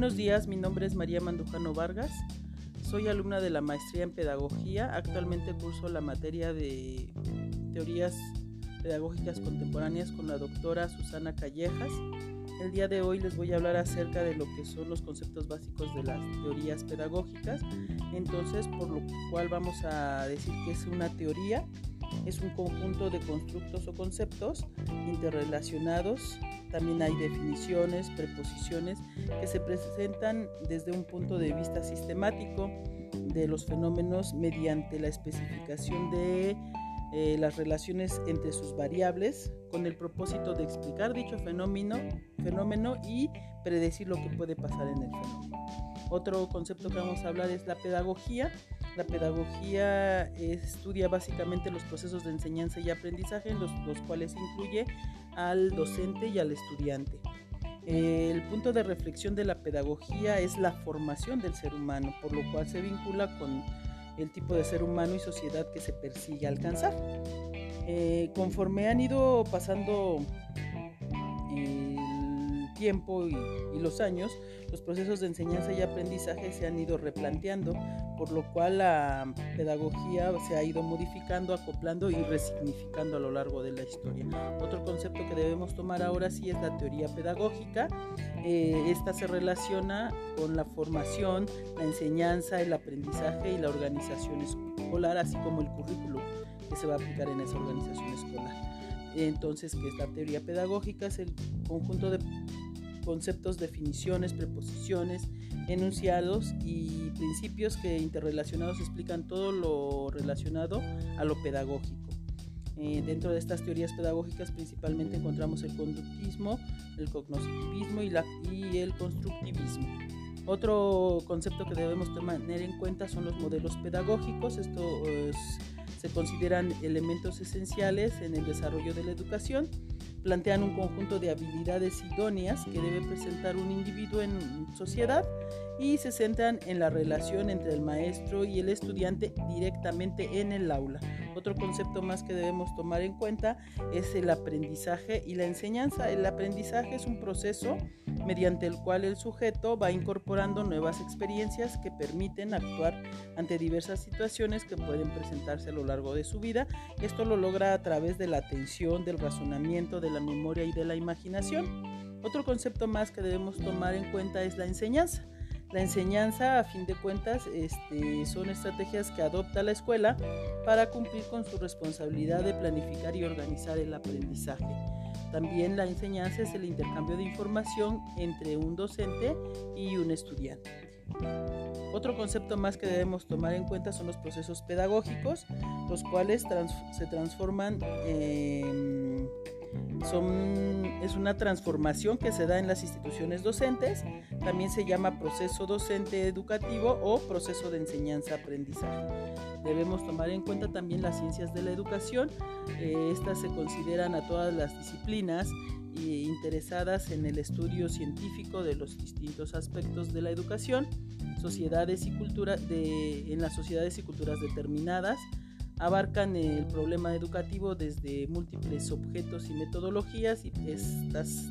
Buenos días, mi nombre es María Mandujano Vargas. Soy alumna de la maestría en pedagogía. Actualmente curso la materia de teorías pedagógicas contemporáneas con la doctora Susana Callejas. El día de hoy les voy a hablar acerca de lo que son los conceptos básicos de las teorías pedagógicas. Entonces, por lo cual vamos a decir que es una teoría, es un conjunto de constructos o conceptos interrelacionados también hay definiciones, preposiciones que se presentan desde un punto de vista sistemático de los fenómenos mediante la especificación de eh, las relaciones entre sus variables con el propósito de explicar dicho fenómeno, fenómeno y predecir lo que puede pasar en el fenómeno. Otro concepto que vamos a hablar es la pedagogía. La pedagogía estudia básicamente los procesos de enseñanza y aprendizaje, los, los cuales incluye al docente y al estudiante. El punto de reflexión de la pedagogía es la formación del ser humano, por lo cual se vincula con el tipo de ser humano y sociedad que se persigue alcanzar. Eh, conforme han ido pasando tiempo y, y los años, los procesos de enseñanza y aprendizaje se han ido replanteando, por lo cual la pedagogía se ha ido modificando, acoplando y resignificando a lo largo de la historia. Otro concepto que debemos tomar ahora sí es la teoría pedagógica. Eh, esta se relaciona con la formación, la enseñanza, el aprendizaje y la organización escolar, así como el currículo que se va a aplicar en esa organización escolar. Entonces, que esta teoría pedagógica es el conjunto de conceptos, definiciones, preposiciones, enunciados y principios que interrelacionados explican todo lo relacionado a lo pedagógico. Eh, dentro de estas teorías pedagógicas principalmente encontramos el conductismo, el cognitivismo y, la, y el constructivismo. Otro concepto que debemos tener en cuenta son los modelos pedagógicos. Estos se consideran elementos esenciales en el desarrollo de la educación plantean un conjunto de habilidades idóneas que debe presentar un individuo en sociedad y se centran en la relación entre el maestro y el estudiante directamente en el aula. Otro concepto más que debemos tomar en cuenta es el aprendizaje y la enseñanza. El aprendizaje es un proceso mediante el cual el sujeto va incorporando nuevas experiencias que permiten actuar ante diversas situaciones que pueden presentarse a lo largo de su vida. Esto lo logra a través de la atención, del razonamiento, de la memoria y de la imaginación. Otro concepto más que debemos tomar en cuenta es la enseñanza. La enseñanza, a fin de cuentas, este, son estrategias que adopta la escuela para cumplir con su responsabilidad de planificar y organizar el aprendizaje. También la enseñanza es el intercambio de información entre un docente y un estudiante. Otro concepto más que debemos tomar en cuenta son los procesos pedagógicos, los cuales se transforman en es una transformación que se da en las instituciones docentes. También se llama proceso docente educativo o proceso de enseñanza-aprendizaje. Debemos tomar en cuenta también las ciencias de la educación. Eh, estas se consideran a todas las disciplinas interesadas en el estudio científico de los distintos aspectos de la educación, sociedades y cultura en las sociedades y culturas determinadas, abarcan el problema educativo desde múltiples objetos y metodologías y estas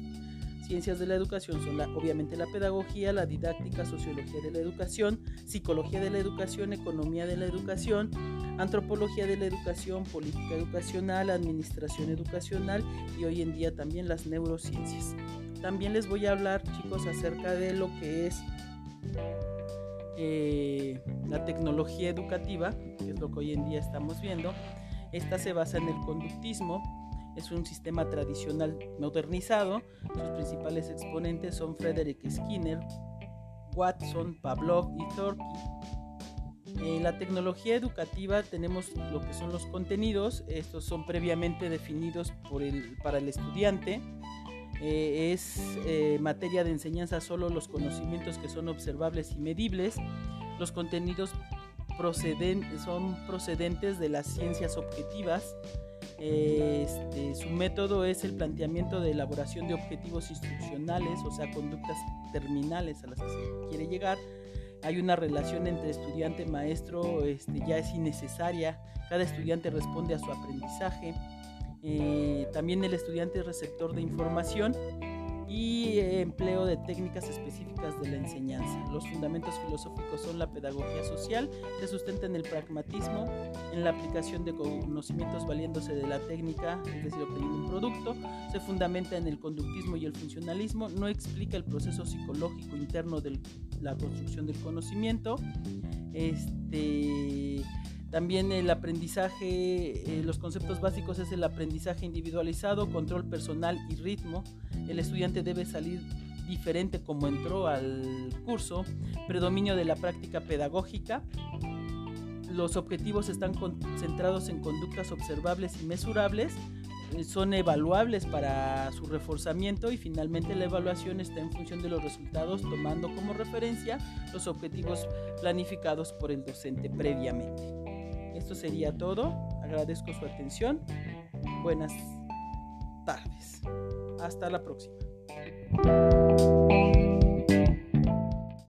ciencias de la educación son obviamente la pedagogía, la didáctica, sociología de la educación, psicología de la educación, economía de la educación, antropología de la educación, política educacional, administración educacional y hoy en día también las neurociencias. También les voy a hablar chicos acerca de lo que es eh, la tecnología educativa, que es lo que hoy en día estamos viendo. Esta se basa en el conductismo, es un sistema tradicional modernizado. Sus principales exponentes son Frederick Skinner, Watson, Pavlov y Thorpe. En la tecnología educativa tenemos lo que son los contenidos, estos son previamente definidos para el estudiante eh, es eh, materia de enseñanza solo los conocimientos que son observables y medibles. Los contenidos proceden, son procedentes de las ciencias objetivas. Este, su método es el planteamiento de elaboración de objetivos instruccionales, o sea, conductas terminales a las que se quiere llegar. Hay una relación entre estudiante y maestro, este, ya es innecesaria. Cada estudiante responde a su aprendizaje. Eh, también el estudiante es receptor de información y eh, empleo de técnicas específicas de la enseñanza. Los fundamentos filosóficos son la pedagogía social, se sustenta en el pragmatismo, en la aplicación de conocimientos valiéndose de la técnica, es decir, obteniendo un producto, se fundamenta en el conductismo y el funcionalismo, no explica el proceso psicológico interno de la construcción del conocimiento, este también el aprendizaje, eh, los conceptos básicos es el aprendizaje individualizado, control personal y ritmo. El estudiante debe salir diferente como entró al curso, predominio de la práctica pedagógica. Los objetivos están concentrados en conductas observables y mesurables, eh, son evaluables para su reforzamiento y finalmente la evaluación está en función de los resultados tomando como referencia los objetivos planificados por el docente previamente. Esto sería todo. Agradezco su atención. Buenas tardes. Hasta la próxima.